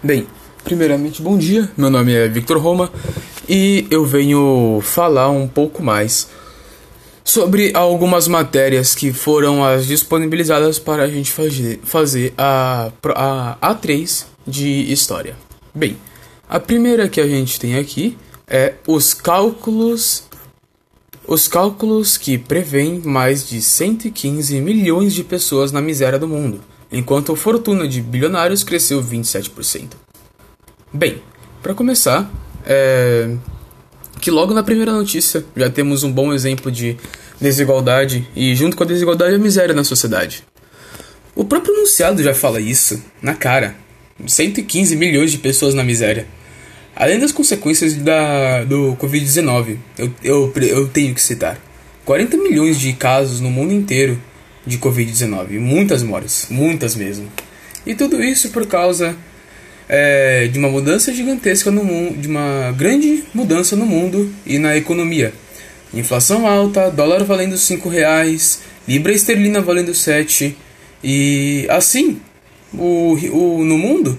Bem, primeiramente, bom dia. Meu nome é Victor Roma e eu venho falar um pouco mais sobre algumas matérias que foram as disponibilizadas para a gente fazer, fazer a, a A3 de História. Bem, a primeira que a gente tem aqui é os cálculos os cálculos que prevêem mais de 115 milhões de pessoas na miséria do mundo, enquanto a fortuna de bilionários cresceu 27%. Bem, para começar, é que logo na primeira notícia já temos um bom exemplo de desigualdade e, junto com a desigualdade, a miséria na sociedade. O próprio enunciado já fala isso, na cara. 115 milhões de pessoas na miséria. Além das consequências da, do Covid-19, eu, eu, eu tenho que citar: 40 milhões de casos no mundo inteiro de Covid-19, muitas mortes, muitas mesmo. E tudo isso por causa é, de uma mudança gigantesca no mundo, de uma grande mudança no mundo e na economia. Inflação alta, dólar valendo 5 reais, libra esterlina valendo 7 e assim o, o, no mundo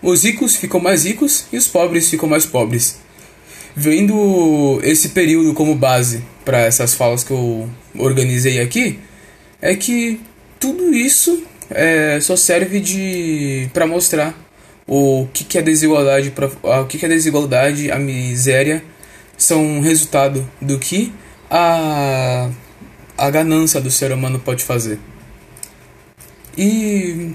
os ricos ficam mais ricos e os pobres ficam mais pobres. Vendo esse período como base para essas falas que eu organizei aqui, é que tudo isso é, só serve de para mostrar o que, que é desigualdade, pra, o que, que é desigualdade, a miséria são resultado do que a, a ganância do ser humano pode fazer. E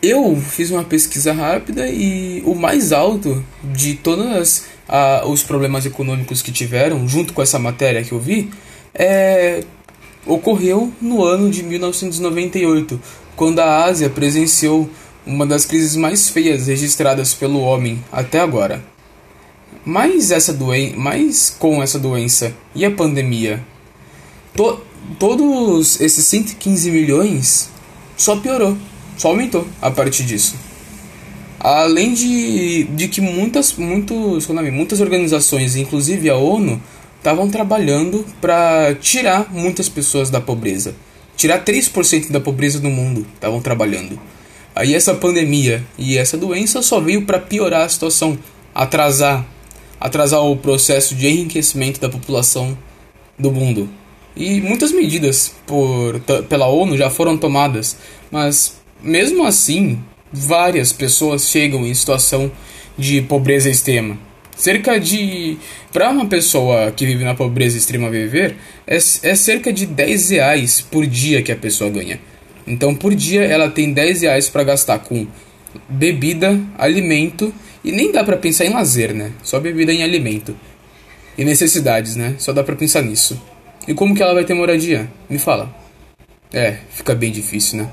eu fiz uma pesquisa rápida e o mais alto de todos os problemas econômicos que tiveram, junto com essa matéria que eu vi, é, ocorreu no ano de 1998, quando a Ásia presenciou uma das crises mais feias registradas pelo homem até agora. Mas essa doen mas com essa doença e a pandemia, to todos esses 115 milhões só piorou só aumentou a partir disso. Além de, de que muitas, muitos, é muitas organizações, inclusive a ONU, estavam trabalhando para tirar muitas pessoas da pobreza. Tirar 3% da pobreza do mundo estavam trabalhando. Aí essa pandemia e essa doença só veio para piorar a situação, atrasar, atrasar o processo de enriquecimento da população do mundo. E muitas medidas por, pela ONU já foram tomadas, mas mesmo assim, várias pessoas chegam em situação de pobreza extrema. Cerca de. Para uma pessoa que vive na pobreza extrema viver, é, é cerca de 10 reais por dia que a pessoa ganha. Então, por dia, ela tem 10 reais para gastar com bebida, alimento e nem dá para pensar em lazer, né? Só bebida em alimento. E necessidades, né? Só dá para pensar nisso. E como que ela vai ter moradia? Me fala. É, fica bem difícil, né?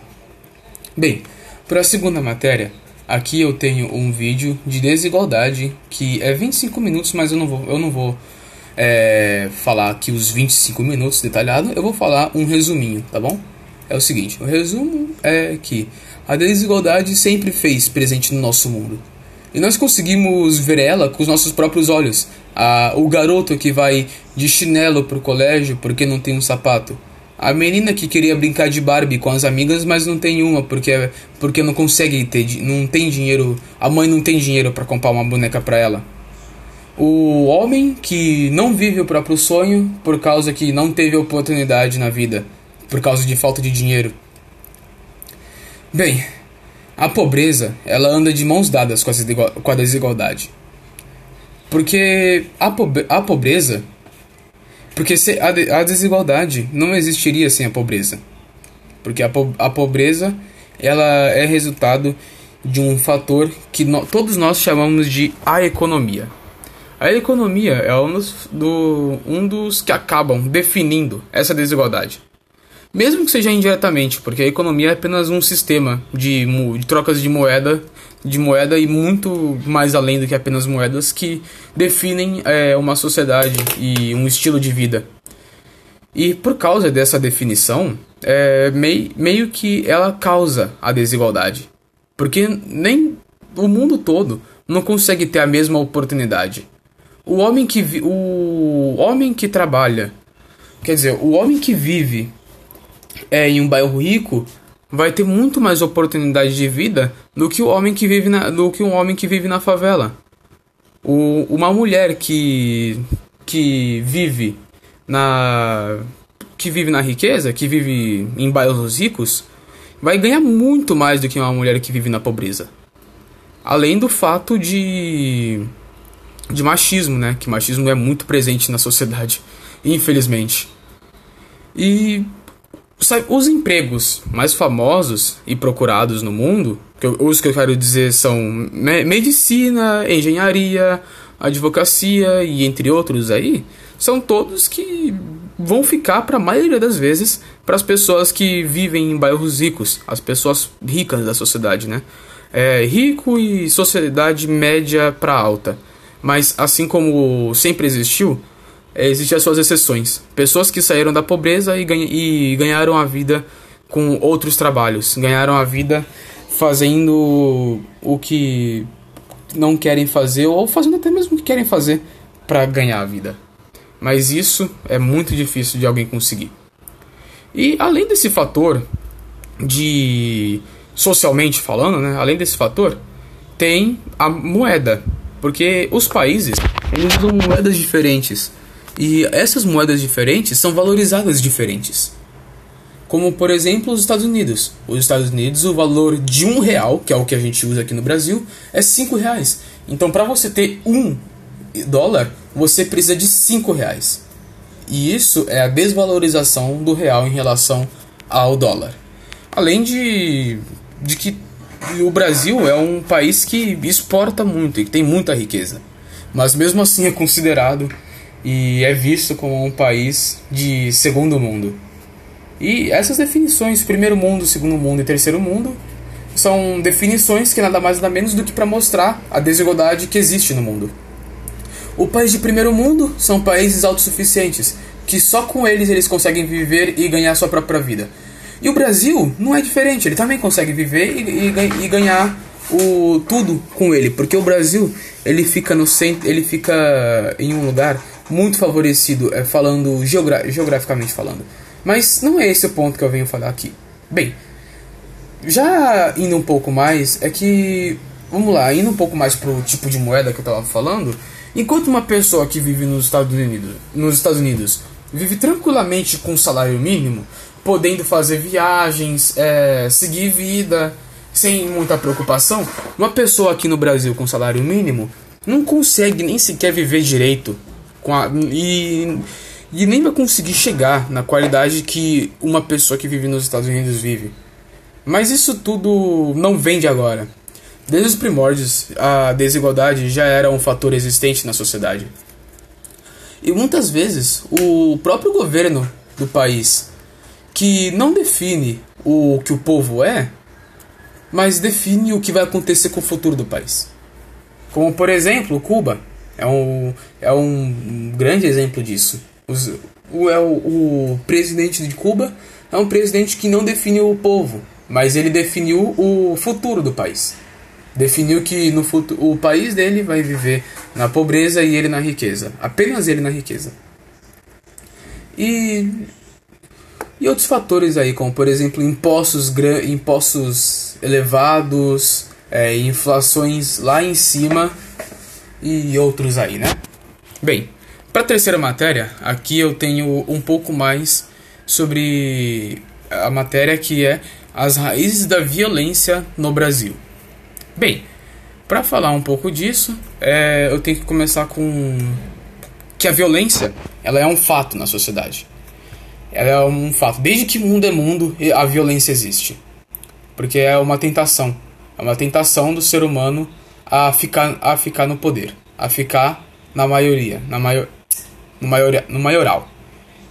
Bem, para a segunda matéria, aqui eu tenho um vídeo de desigualdade que é 25 minutos, mas eu não vou, eu não vou é, falar aqui os 25 minutos detalhado, eu vou falar um resuminho, tá bom? É o seguinte, o resumo é que a desigualdade sempre fez presente no nosso mundo. E nós conseguimos ver ela com os nossos próprios olhos. A, o garoto que vai de chinelo pro colégio porque não tem um sapato a menina que queria brincar de Barbie com as amigas, mas não tem uma porque porque não consegue ter, não tem dinheiro, a mãe não tem dinheiro para comprar uma boneca para ela. O homem que não vive o próprio sonho por causa que não teve oportunidade na vida, por causa de falta de dinheiro. Bem, a pobreza, ela anda de mãos dadas com a desigualdade. Porque a, pobre a pobreza porque se, a, a desigualdade não existiria sem a pobreza. Porque a, po, a pobreza ela é resultado de um fator que no, todos nós chamamos de a economia. A economia é um dos, do, um dos que acabam definindo essa desigualdade. Mesmo que seja indiretamente, porque a economia é apenas um sistema de, de trocas de moeda de moeda e muito mais além do que apenas moedas que definem é, uma sociedade e um estilo de vida. E por causa dessa definição, é, meio, meio que ela causa a desigualdade. Porque nem o mundo todo não consegue ter a mesma oportunidade. O homem que, o homem que trabalha, quer dizer, o homem que vive é, em um bairro rico vai ter muito mais oportunidade de vida do que o homem que vive na, do que um homem que vive na favela. O, uma mulher que que vive na que vive na riqueza, que vive em bairros ricos, vai ganhar muito mais do que uma mulher que vive na pobreza. Além do fato de de machismo, né? Que machismo é muito presente na sociedade, infelizmente. E os empregos mais famosos e procurados no mundo, que eu, os que eu quero dizer são medicina, engenharia, advocacia e entre outros aí, são todos que vão ficar para a maioria das vezes para as pessoas que vivem em bairros ricos, as pessoas ricas da sociedade, né? É, rico e sociedade média para alta. Mas assim como sempre existiu, existem as suas exceções. Pessoas que saíram da pobreza e, ganha, e ganharam a vida com outros trabalhos, ganharam a vida fazendo o que não querem fazer ou fazendo até mesmo o que querem fazer para ganhar a vida. Mas isso é muito difícil de alguém conseguir. E além desse fator de socialmente falando, né, além desse fator, tem a moeda, porque os países eles usam moedas diferentes e essas moedas diferentes são valorizadas diferentes. Como por exemplo os Estados Unidos. Os Estados Unidos, o valor de um real, que é o que a gente usa aqui no Brasil, é cinco reais. Então para você ter um dólar, você precisa de 5 reais. E isso é a desvalorização do real em relação ao dólar. Além de, de que o Brasil é um país que exporta muito e que tem muita riqueza. Mas mesmo assim é considerado e é visto como um país de segundo mundo. E essas definições, primeiro mundo, segundo mundo e terceiro mundo, são definições que nada mais nada menos do que para mostrar a desigualdade que existe no mundo. O país de primeiro mundo são países autossuficientes, que só com eles eles conseguem viver e ganhar sua própria vida. E o Brasil não é diferente, ele também consegue viver e, e, e ganhar o tudo com ele, porque o Brasil ele fica no centro, ele fica em um lugar muito favorecido, é, falando geogra geograficamente falando. Mas não é esse o ponto que eu venho falar aqui. Bem, já indo um pouco mais, é que vamos lá, indo um pouco mais pro tipo de moeda que eu tava falando, Enquanto uma pessoa que vive nos Estados Unidos, nos Estados Unidos vive tranquilamente com salário mínimo, podendo fazer viagens, é, seguir vida sem muita preocupação, uma pessoa aqui no Brasil com salário mínimo não consegue nem sequer viver direito com a, e, e nem vai conseguir chegar na qualidade que uma pessoa que vive nos Estados Unidos vive. Mas isso tudo não vem de agora. Desde os primórdios, a desigualdade já era um fator existente na sociedade. E muitas vezes, o próprio governo do país, que não define o que o povo é, mas define o que vai acontecer com o futuro do país. Como, por exemplo, Cuba. É um, é um grande exemplo disso. Os, o, é o, o presidente de Cuba é um presidente que não definiu o povo, mas ele definiu o futuro do país definiu que no futuro o país dele vai viver na pobreza e ele na riqueza, apenas ele na riqueza. E e outros fatores aí, como por exemplo impostos, impostos elevados, é, inflações lá em cima e outros aí, né? Bem, para a terceira matéria, aqui eu tenho um pouco mais sobre a matéria que é as raízes da violência no Brasil. Bem, para falar um pouco disso, é, eu tenho que começar com que a violência ela é um fato na sociedade. Ela é um fato. Desde que mundo é mundo, a violência existe. Porque é uma tentação. É uma tentação do ser humano a ficar, a ficar no poder. A ficar na maioria. Na maior, no, maior, no maioral.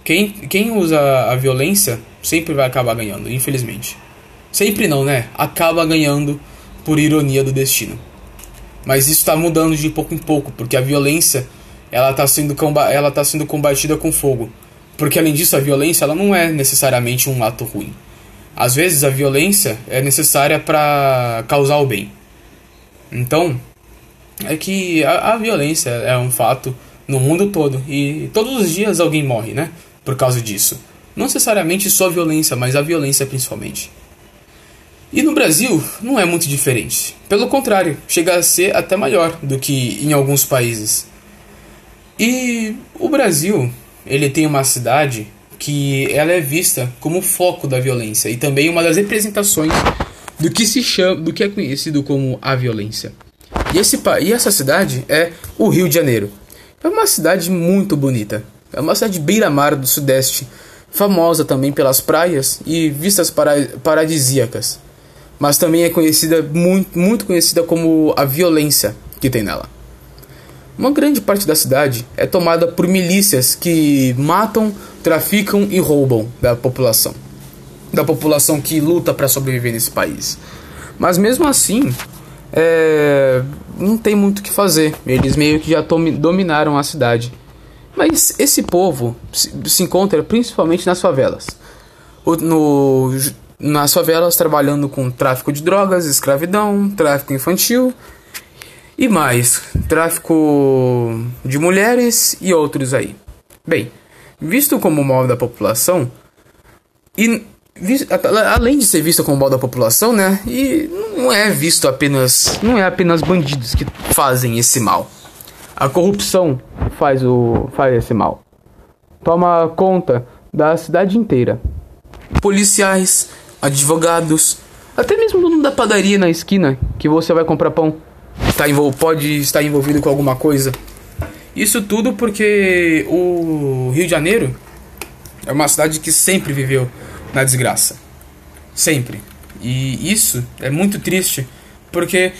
Quem, quem usa a violência sempre vai acabar ganhando, infelizmente. Sempre não, né? Acaba ganhando por ironia do destino. Mas isso está mudando de pouco em pouco, porque a violência ela está sendo, ela tá sendo combatida com fogo. Porque além disso, a violência ela não é necessariamente um ato ruim. Às vezes a violência é necessária para causar o bem. Então, é que a, a, violência é um fato no mundo todo e todos os dias alguém morre, né? Por causa disso. Não necessariamente só a violência, mas a violência principalmente. E no Brasil não é muito diferente. Pelo contrário, chega a ser até maior do que em alguns países. E o Brasil, ele tem uma cidade que ela é vista como foco da violência e também uma das representações do que se chama, do que é conhecido como a violência. E, esse, e essa cidade é o Rio de Janeiro. É uma cidade muito bonita. É uma cidade beira-mar do Sudeste, famosa também pelas praias e vistas paradisíacas mas também é conhecida muito, muito conhecida como a violência que tem nela. Uma grande parte da cidade é tomada por milícias que matam, traficam e roubam da população, da população que luta para sobreviver nesse país. Mas mesmo assim, é, não tem muito o que fazer. Eles meio que já dominaram a cidade. Mas esse povo se, encontra principalmente nas favelas. No, nas favelas trabalhando com tráfico de drogas, escravidão, tráfico infantil e mais, tráfico de mulheres e outros aí. Bem, visto como mal da população e além de ser visto como mal da população, né? E não é visto apenas, não é apenas bandidos que fazem esse mal. A corrupção faz o faz esse mal. Toma conta da cidade inteira. Policiais, advogados, até mesmo da padaria na esquina que você vai comprar pão tá pode estar envolvido com alguma coisa. Isso tudo porque o Rio de Janeiro é uma cidade que sempre viveu na desgraça. Sempre. E isso é muito triste porque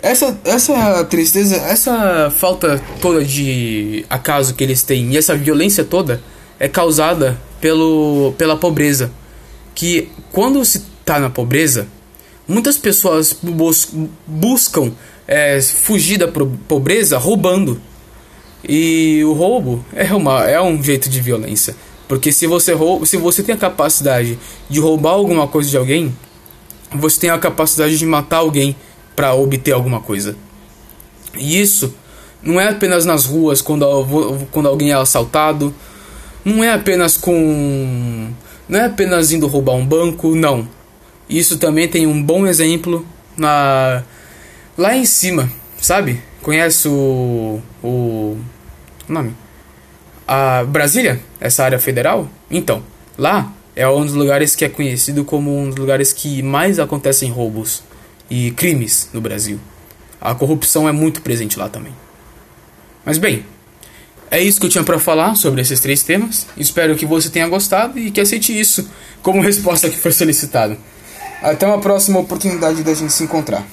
essa, essa tristeza, essa falta toda de acaso que eles têm e essa violência toda é causada pelo, pela pobreza que quando se está na pobreza, muitas pessoas bus buscam é, fugir da pobreza roubando. E o roubo é, uma, é um jeito de violência. Porque se você, rouba, se você tem a capacidade de roubar alguma coisa de alguém, você tem a capacidade de matar alguém para obter alguma coisa. E isso não é apenas nas ruas quando, quando alguém é assaltado, não é apenas com não é apenas indo roubar um banco, não. Isso também tem um bom exemplo na lá em cima, sabe? Conhece o o, nome? A Brasília, essa área federal? Então, lá é um dos lugares que é conhecido como um dos lugares que mais acontecem roubos e crimes no Brasil. A corrupção é muito presente lá também. Mas bem, é isso que eu tinha para falar sobre esses três temas. Espero que você tenha gostado e que aceite isso como resposta que foi solicitado. Até uma próxima oportunidade da gente se encontrar.